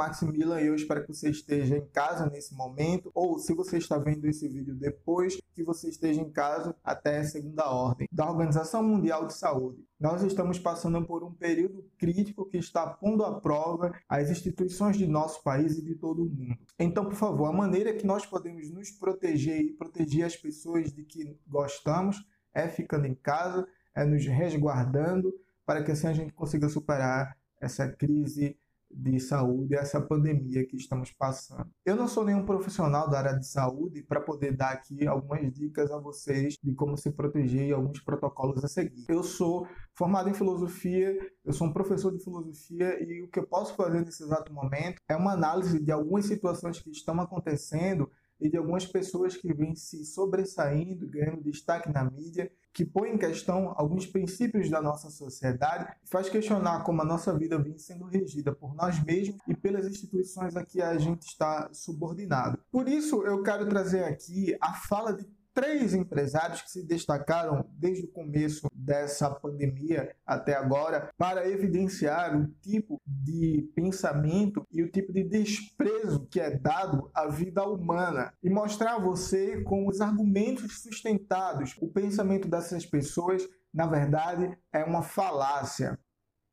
Maximilian e eu espero que você esteja em casa nesse momento, ou se você está vendo esse vídeo depois, que você esteja em casa até a segunda ordem da Organização Mundial de Saúde. Nós estamos passando por um período crítico que está pondo à prova as instituições de nosso país e de todo o mundo. Então, por favor, a maneira que nós podemos nos proteger e proteger as pessoas de que gostamos é ficando em casa, é nos resguardando, para que assim a gente consiga superar essa crise de saúde, essa pandemia que estamos passando. Eu não sou nenhum profissional da área de saúde para poder dar aqui algumas dicas a vocês de como se proteger e alguns protocolos a seguir. Eu sou formado em filosofia, eu sou um professor de filosofia e o que eu posso fazer nesse exato momento é uma análise de algumas situações que estão acontecendo e de algumas pessoas que vêm se sobressaindo, ganhando destaque na mídia, que põe em questão alguns princípios da nossa sociedade, faz questionar como a nossa vida vem sendo regida por nós mesmos e pelas instituições a que a gente está subordinado. Por isso, eu quero trazer aqui a fala de três empresários que se destacaram desde o começo dessa pandemia até agora para evidenciar o tipo de pensamento e o tipo de desprezo que é dado à vida humana e mostrar a você com os argumentos sustentados o pensamento dessas pessoas na verdade é uma falácia.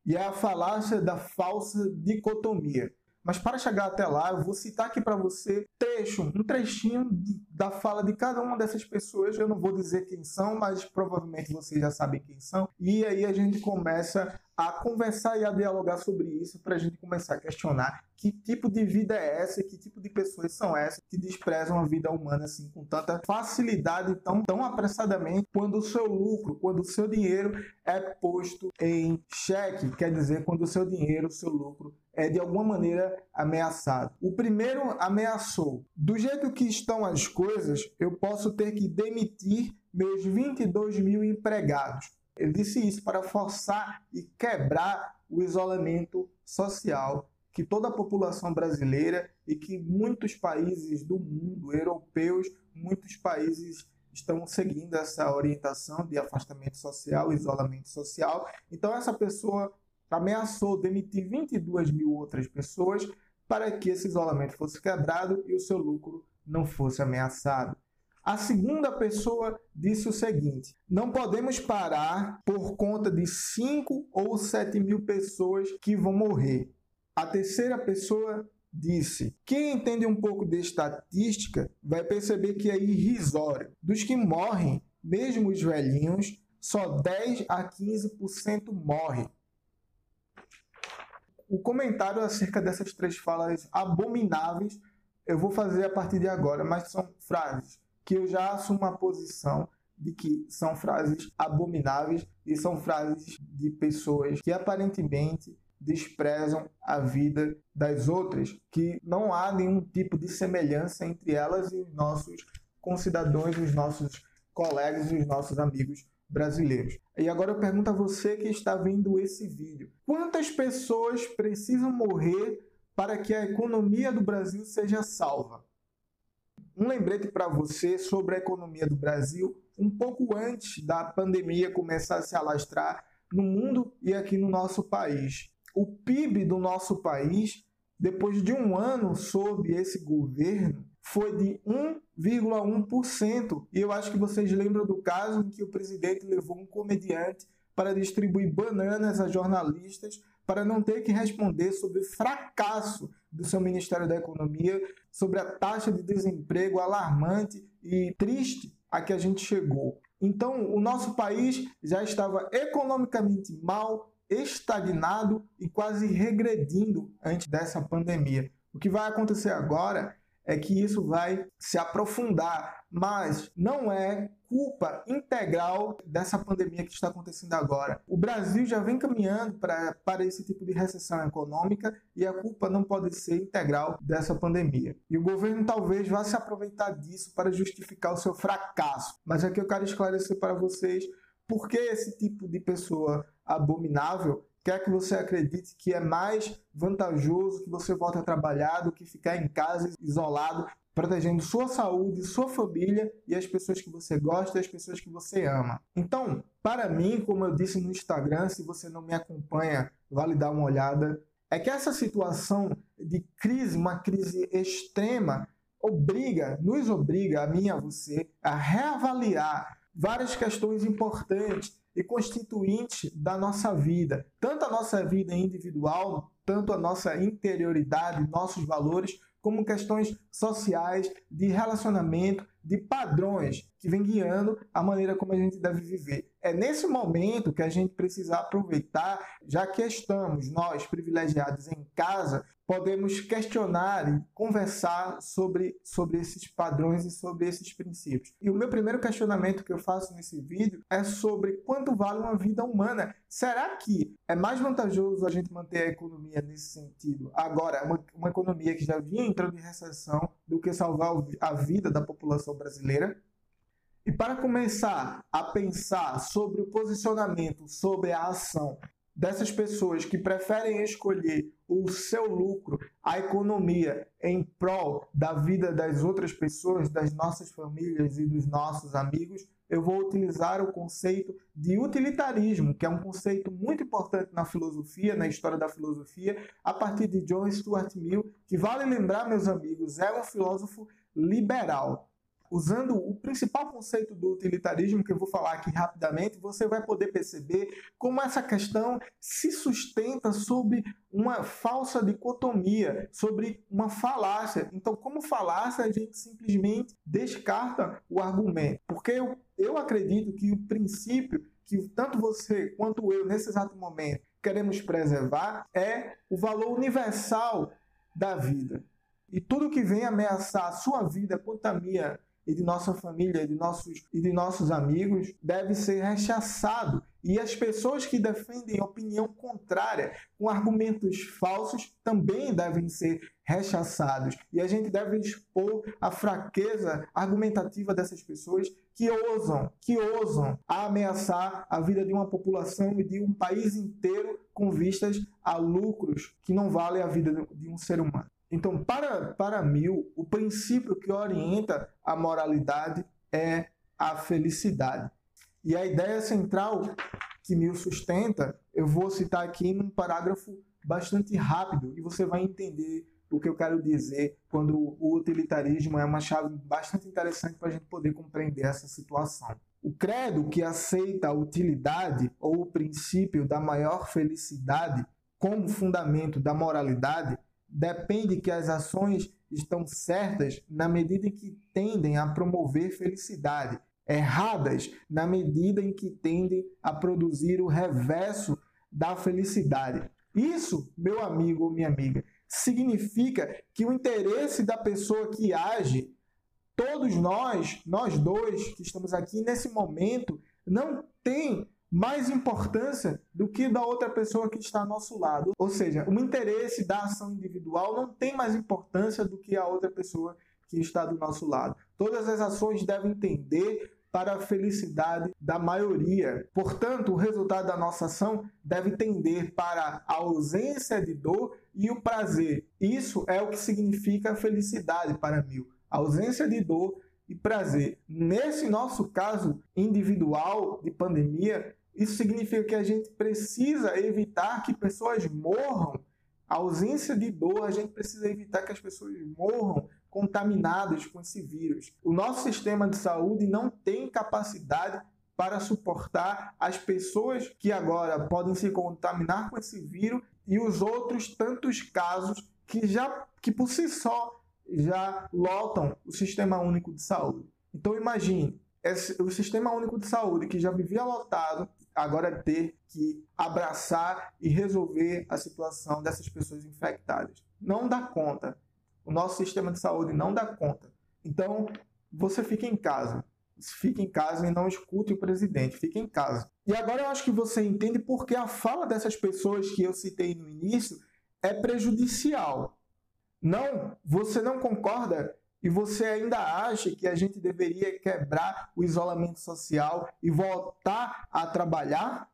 E é a falácia da falsa dicotomia. Mas para chegar até lá, eu vou citar aqui para você trecho, um trechinho de, da fala de cada uma dessas pessoas. Eu não vou dizer quem são, mas provavelmente vocês já sabem quem são. E aí a gente começa a conversar e a dialogar sobre isso para a gente começar a questionar que tipo de vida é essa, que tipo de pessoas são essas que desprezam a vida humana assim com tanta facilidade, tão, tão apressadamente, quando o seu lucro, quando o seu dinheiro é posto em xeque, quer dizer, quando o seu dinheiro, o seu lucro é de alguma maneira ameaçado. O primeiro ameaçou. Do jeito que estão as coisas, eu posso ter que demitir meus 22 mil empregados. Ele disse isso para forçar e quebrar o isolamento social que toda a população brasileira e que muitos países do mundo, europeus, muitos países estão seguindo essa orientação de afastamento social, isolamento social. Então, essa pessoa ameaçou demitir 22 mil outras pessoas para que esse isolamento fosse quebrado e o seu lucro não fosse ameaçado. A segunda pessoa disse o seguinte: não podemos parar por conta de 5 ou 7 mil pessoas que vão morrer. A terceira pessoa disse: quem entende um pouco de estatística vai perceber que é irrisório. Dos que morrem, mesmo os velhinhos, só 10 a 15% morrem o comentário acerca dessas três falas abomináveis eu vou fazer a partir de agora, mas são frases que eu já assumo a posição de que são frases abomináveis e são frases de pessoas que aparentemente desprezam a vida das outras, que não há nenhum tipo de semelhança entre elas e os nossos concidadãos, os nossos colegas e os nossos amigos brasileiros. E agora eu pergunto a você que está vendo esse vídeo: quantas pessoas precisam morrer para que a economia do Brasil seja salva? Um lembrete para você sobre a economia do Brasil um pouco antes da pandemia começar a se alastrar no mundo e aqui no nosso país. O PIB do nosso país, depois de um ano sob esse governo, foi de 1,1%. E eu acho que vocês lembram do caso em que o presidente levou um comediante para distribuir bananas a jornalistas para não ter que responder sobre o fracasso do seu Ministério da Economia, sobre a taxa de desemprego alarmante e triste a que a gente chegou. Então, o nosso país já estava economicamente mal, estagnado e quase regredindo antes dessa pandemia. O que vai acontecer agora é que isso vai se aprofundar, mas não é culpa integral dessa pandemia que está acontecendo agora. O Brasil já vem caminhando para, esse tipo de recessão econômica e a culpa não pode ser integral dessa pandemia. E o governo talvez vá se aproveitar disso para justificar o seu fracasso. Mas aqui eu quero esclarecer para vocês por que esse tipo de pessoa abominável quer que você acredite que é mais vantajoso que você volte a trabalhar do que ficar em casa isolado, protegendo sua saúde, sua família e as pessoas que você gosta e as pessoas que você ama. Então, para mim, como eu disse no Instagram, se você não me acompanha, vale dar uma olhada. é que essa situação de crise, uma crise extrema, obriga, nos obriga, a mim e a você, a reavaliar várias questões importantes e constituintes da nossa vida, tanto a nossa vida individual, tanto a nossa interioridade, nossos valores, como questões sociais, de relacionamento, de padrões que vem guiando a maneira como a gente deve viver. É nesse momento que a gente precisa aproveitar, já que estamos nós privilegiados em casa, podemos questionar e conversar sobre, sobre esses padrões e sobre esses princípios. E o meu primeiro questionamento que eu faço nesse vídeo é sobre quanto vale uma vida humana. Será que é mais vantajoso a gente manter a economia nesse sentido? Agora, uma, uma economia que já vinha entrando em recessão, do que salvar a vida da população brasileira? E para começar a pensar sobre o posicionamento, sobre a ação dessas pessoas que preferem escolher o seu lucro, a economia, em prol da vida das outras pessoas, das nossas famílias e dos nossos amigos, eu vou utilizar o conceito de utilitarismo, que é um conceito muito importante na filosofia, na história da filosofia, a partir de John Stuart Mill, que vale lembrar, meus amigos, é um filósofo liberal usando o principal conceito do utilitarismo, que eu vou falar aqui rapidamente, você vai poder perceber como essa questão se sustenta sobre uma falsa dicotomia, sobre uma falácia. Então, como falácia, a gente simplesmente descarta o argumento. Porque eu, eu acredito que o princípio que tanto você quanto eu, nesse exato momento, queremos preservar é o valor universal da vida. E tudo que vem ameaçar a sua vida quanto a minha e de nossa família e de nossos, e de nossos amigos deve ser rechaçado. E as pessoas que defendem opinião contrária com argumentos falsos também devem ser rechaçados. E a gente deve expor a fraqueza argumentativa dessas pessoas que ousam, que ousam ameaçar a vida de uma população e de um país inteiro com vistas a lucros que não valem a vida de um ser humano. Então, para, para Mill, o princípio que orienta a moralidade é a felicidade. E a ideia central que Mill sustenta, eu vou citar aqui num parágrafo bastante rápido e você vai entender o que eu quero dizer quando o utilitarismo é uma chave bastante interessante para a gente poder compreender essa situação. O credo que aceita a utilidade ou o princípio da maior felicidade como fundamento da moralidade depende que as ações estão certas na medida em que tendem a promover felicidade, erradas na medida em que tendem a produzir o reverso da felicidade. Isso, meu amigo ou minha amiga, significa que o interesse da pessoa que age, todos nós, nós dois que estamos aqui nesse momento, não tem mais importância do que da outra pessoa que está ao nosso lado. Ou seja, o interesse da ação individual não tem mais importância do que a outra pessoa que está do nosso lado. Todas as ações devem tender para a felicidade da maioria. Portanto, o resultado da nossa ação deve tender para a ausência de dor e o prazer. Isso é o que significa felicidade para mim. A ausência de dor e prazer. Nesse nosso caso individual de pandemia, isso significa que a gente precisa evitar que pessoas morram. A ausência de dor, a gente precisa evitar que as pessoas morram contaminadas com esse vírus. O nosso sistema de saúde não tem capacidade para suportar as pessoas que agora podem se contaminar com esse vírus e os outros tantos casos que já que por si só já lotam o Sistema Único de Saúde. Então imagine, esse, o Sistema Único de Saúde, que já vivia lotado, agora ter que abraçar e resolver a situação dessas pessoas infectadas. Não dá conta. O nosso sistema de saúde não dá conta. Então, você fica em casa. Fique em casa e não escute o presidente. Fique em casa. E agora eu acho que você entende porque a fala dessas pessoas que eu citei no início é prejudicial. Não, você não concorda e você ainda acha que a gente deveria quebrar o isolamento social e voltar a trabalhar?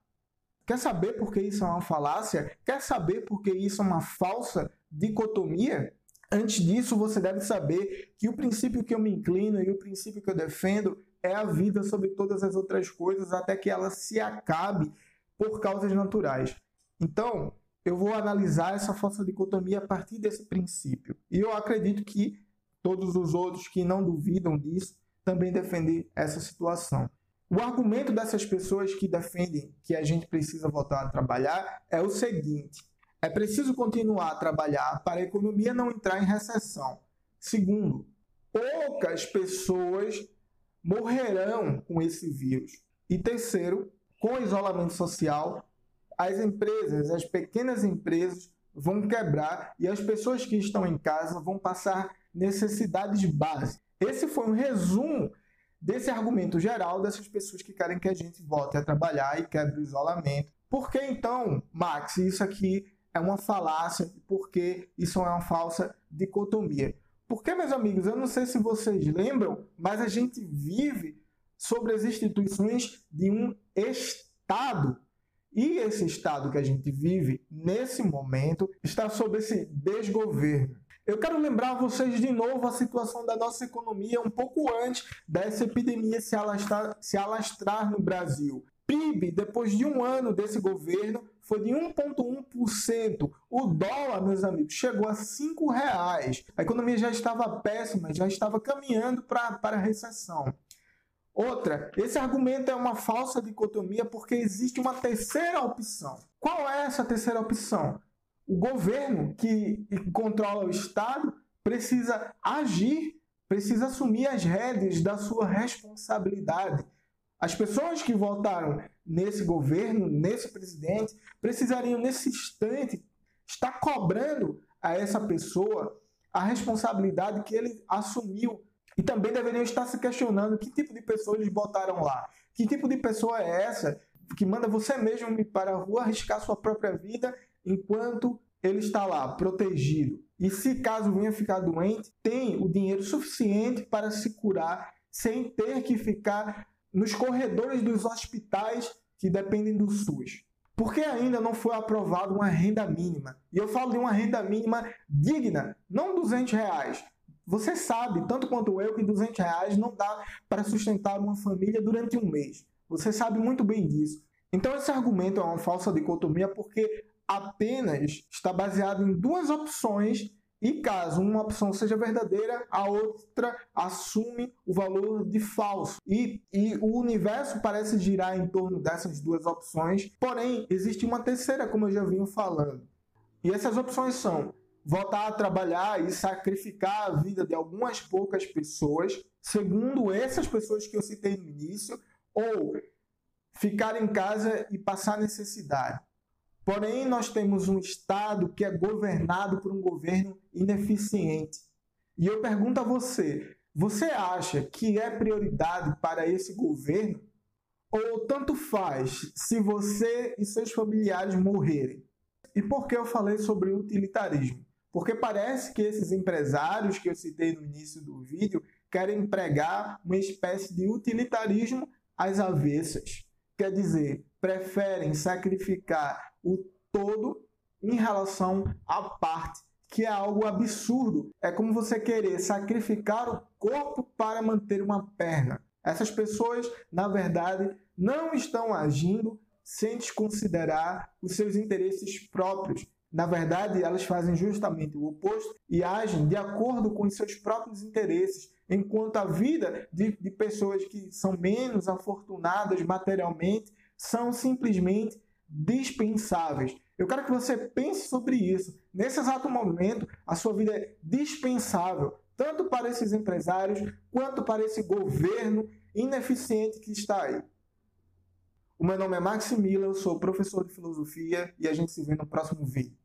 Quer saber por que isso é uma falácia? Quer saber por que isso é uma falsa dicotomia? Antes disso, você deve saber que o princípio que eu me inclino e o princípio que eu defendo é a vida sobre todas as outras coisas até que ela se acabe por causas naturais. Então, eu vou analisar essa falsa dicotomia a partir desse princípio. E eu acredito que todos os outros que não duvidam disso também defendem essa situação. O argumento dessas pessoas que defendem que a gente precisa voltar a trabalhar é o seguinte: é preciso continuar a trabalhar para a economia não entrar em recessão. Segundo, poucas pessoas morrerão com esse vírus. E terceiro, com isolamento social, as empresas, as pequenas empresas vão quebrar e as pessoas que estão em casa vão passar necessidades básicas. Esse foi um resumo desse argumento geral dessas pessoas que querem que a gente volte a trabalhar e quebre o isolamento. Por que então, Max, isso aqui é uma falácia? Por que isso é uma falsa dicotomia? Porque, meus amigos, eu não sei se vocês lembram, mas a gente vive sobre as instituições de um Estado e esse estado que a gente vive, nesse momento, está sob esse desgoverno. Eu quero lembrar vocês de novo a situação da nossa economia um pouco antes dessa epidemia se alastrar, se alastrar no Brasil. PIB, depois de um ano desse governo, foi de 1,1%. O dólar, meus amigos, chegou a R$ reais. A economia já estava péssima, já estava caminhando para a recessão. Outra, esse argumento é uma falsa dicotomia porque existe uma terceira opção. Qual é essa terceira opção? O governo que controla o Estado precisa agir, precisa assumir as rédeas da sua responsabilidade. As pessoas que votaram nesse governo, nesse presidente, precisariam nesse instante estar cobrando a essa pessoa a responsabilidade que ele assumiu e também deveriam estar se questionando que tipo de pessoa eles botaram lá. Que tipo de pessoa é essa que manda você mesmo ir para a rua arriscar sua própria vida enquanto ele está lá, protegido. E se caso venha ficar doente, tem o dinheiro suficiente para se curar sem ter que ficar nos corredores dos hospitais que dependem do SUS. Porque ainda não foi aprovada uma renda mínima. E eu falo de uma renda mínima digna, não 200 reais, você sabe, tanto quanto eu, que 200 reais não dá para sustentar uma família durante um mês. Você sabe muito bem disso. Então, esse argumento é uma falsa dicotomia porque apenas está baseado em duas opções e caso uma opção seja verdadeira, a outra assume o valor de falso. E, e o universo parece girar em torno dessas duas opções, porém, existe uma terceira, como eu já vinha falando. E essas opções são voltar a trabalhar e sacrificar a vida de algumas poucas pessoas, segundo essas pessoas que eu citei no início, ou ficar em casa e passar necessidade. Porém, nós temos um Estado que é governado por um governo ineficiente. E eu pergunto a você: você acha que é prioridade para esse governo? Ou tanto faz se você e seus familiares morrerem? E por que eu falei sobre utilitarismo? Porque parece que esses empresários que eu citei no início do vídeo querem pregar uma espécie de utilitarismo às avessas. Quer dizer, preferem sacrificar o todo em relação à parte, que é algo absurdo. É como você querer sacrificar o corpo para manter uma perna. Essas pessoas, na verdade, não estão agindo sem desconsiderar os seus interesses próprios, na verdade, elas fazem justamente o oposto e agem de acordo com os seus próprios interesses, enquanto a vida de, de pessoas que são menos afortunadas materialmente são simplesmente dispensáveis. Eu quero que você pense sobre isso. Nesse exato momento, a sua vida é dispensável, tanto para esses empresários quanto para esse governo ineficiente que está aí. O meu nome é Maximilian, eu sou professor de filosofia e a gente se vê no próximo vídeo.